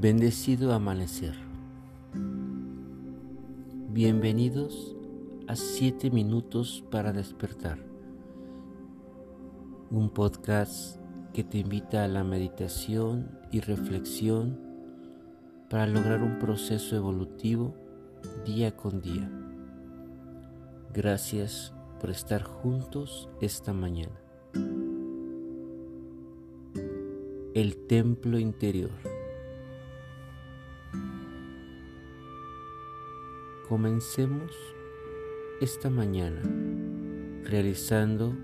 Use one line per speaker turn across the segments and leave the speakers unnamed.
Bendecido amanecer. Bienvenidos a 7 minutos para despertar. Un podcast que te invita a la meditación y reflexión para lograr un proceso evolutivo día con día. Gracias por estar juntos esta mañana. El templo interior. Comencemos esta mañana realizando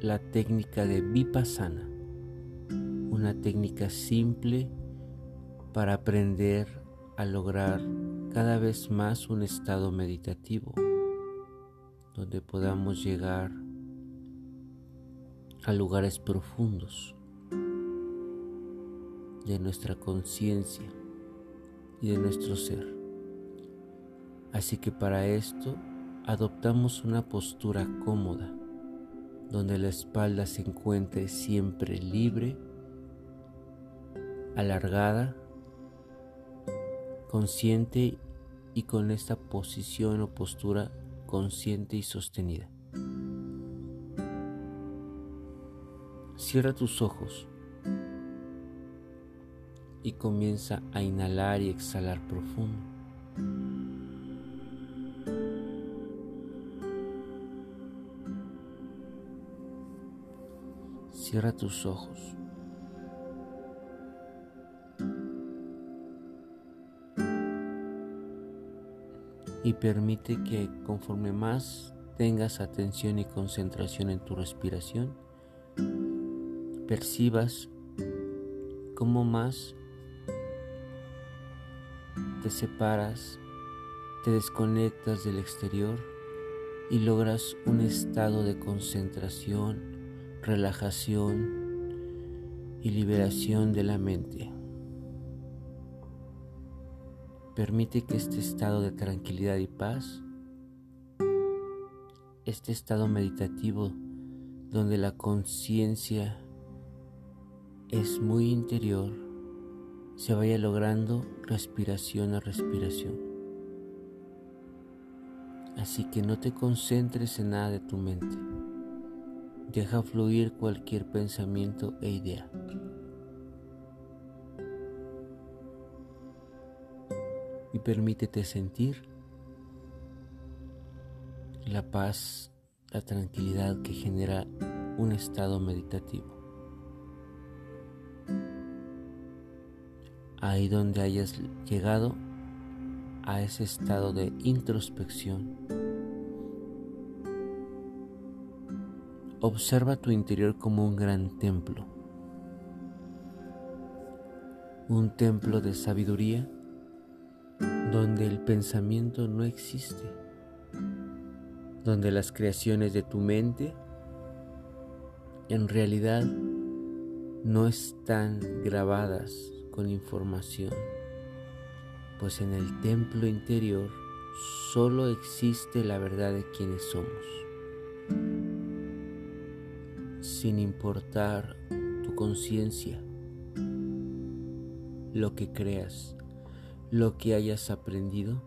la técnica de Vipassana, una técnica simple para aprender a lograr cada vez más un estado meditativo, donde podamos llegar a lugares profundos de nuestra conciencia y de nuestro ser. Así que para esto adoptamos una postura cómoda, donde la espalda se encuentre siempre libre, alargada, consciente y con esta posición o postura consciente y sostenida. Cierra tus ojos y comienza a inhalar y exhalar profundo. Cierra tus ojos. Y permite que conforme más tengas atención y concentración en tu respiración, percibas cómo más te separas, te desconectas del exterior y logras un estado de concentración, relajación y liberación de la mente. Permite que este estado de tranquilidad y paz, este estado meditativo donde la conciencia es muy interior, se vaya logrando respiración a respiración. Así que no te concentres en nada de tu mente. Deja fluir cualquier pensamiento e idea. Y permítete sentir la paz, la tranquilidad que genera un estado meditativo. ahí donde hayas llegado a ese estado de introspección. Observa tu interior como un gran templo, un templo de sabiduría donde el pensamiento no existe, donde las creaciones de tu mente en realidad no están grabadas con información, pues en el templo interior solo existe la verdad de quienes somos, sin importar tu conciencia, lo que creas, lo que hayas aprendido.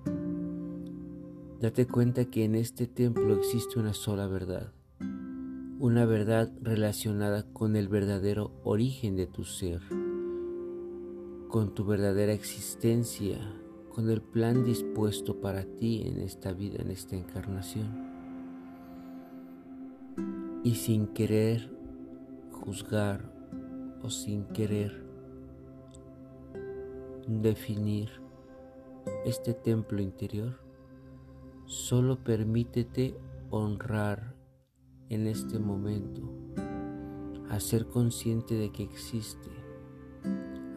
Date cuenta que en este templo existe una sola verdad, una verdad relacionada con el verdadero origen de tu ser con tu verdadera existencia, con el plan dispuesto para ti en esta vida, en esta encarnación. Y sin querer juzgar o sin querer definir este templo interior, solo permítete honrar en este momento, a ser consciente de que existe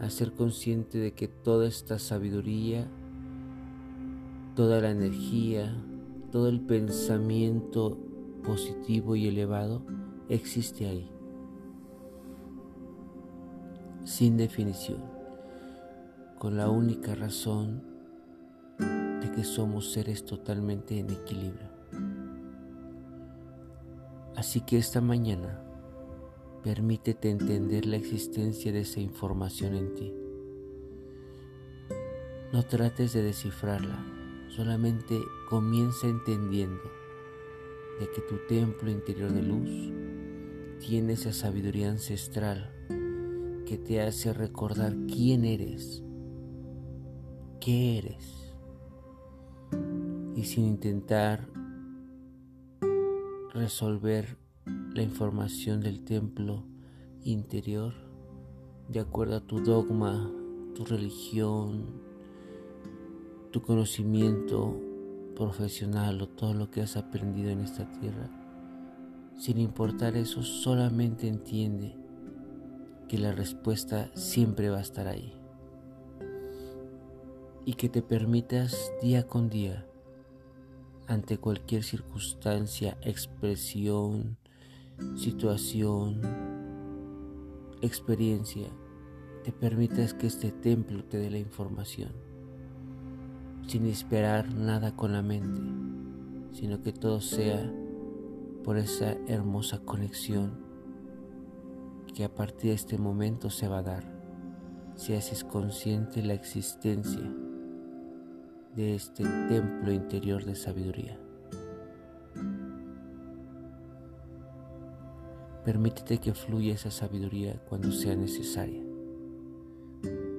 a ser consciente de que toda esta sabiduría, toda la energía, todo el pensamiento positivo y elevado existe ahí, sin definición, con la única razón de que somos seres totalmente en equilibrio. Así que esta mañana Permítete entender la existencia de esa información en ti No trates de descifrarla, solamente comienza entendiendo de que tu templo interior de luz tiene esa sabiduría ancestral que te hace recordar quién eres, qué eres, y sin intentar resolver la información del templo interior de acuerdo a tu dogma, tu religión, tu conocimiento profesional o todo lo que has aprendido en esta tierra. Sin importar eso, solamente entiende que la respuesta siempre va a estar ahí. Y que te permitas día con día, ante cualquier circunstancia, expresión, situación, experiencia, te permitas que este templo te dé la información, sin esperar nada con la mente, sino que todo sea por esa hermosa conexión que a partir de este momento se va a dar si haces consciente la existencia de este templo interior de sabiduría. Permítete que fluya esa sabiduría cuando sea necesaria.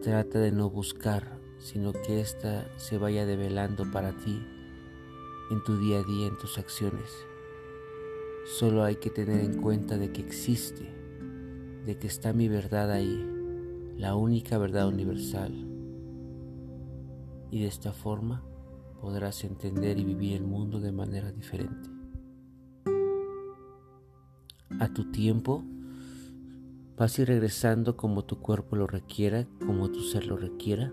Trata de no buscar, sino que ésta se vaya develando para ti en tu día a día, en tus acciones. Solo hay que tener en cuenta de que existe de que está mi verdad ahí, la única verdad universal. Y de esta forma podrás entender y vivir el mundo de manera diferente. A tu tiempo, vas a ir regresando como tu cuerpo lo requiera, como tu ser lo requiera.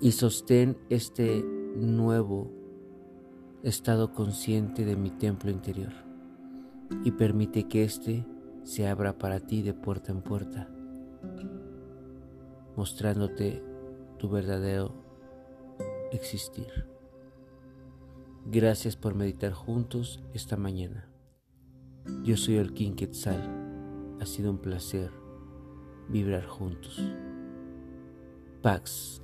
Y sostén este nuevo estado consciente de mi templo interior y permite que éste se abra para ti de puerta en puerta, mostrándote tu verdadero existir. Gracias por meditar juntos esta mañana. Yo soy el King Quetzal. Ha sido un placer vibrar juntos. Pax.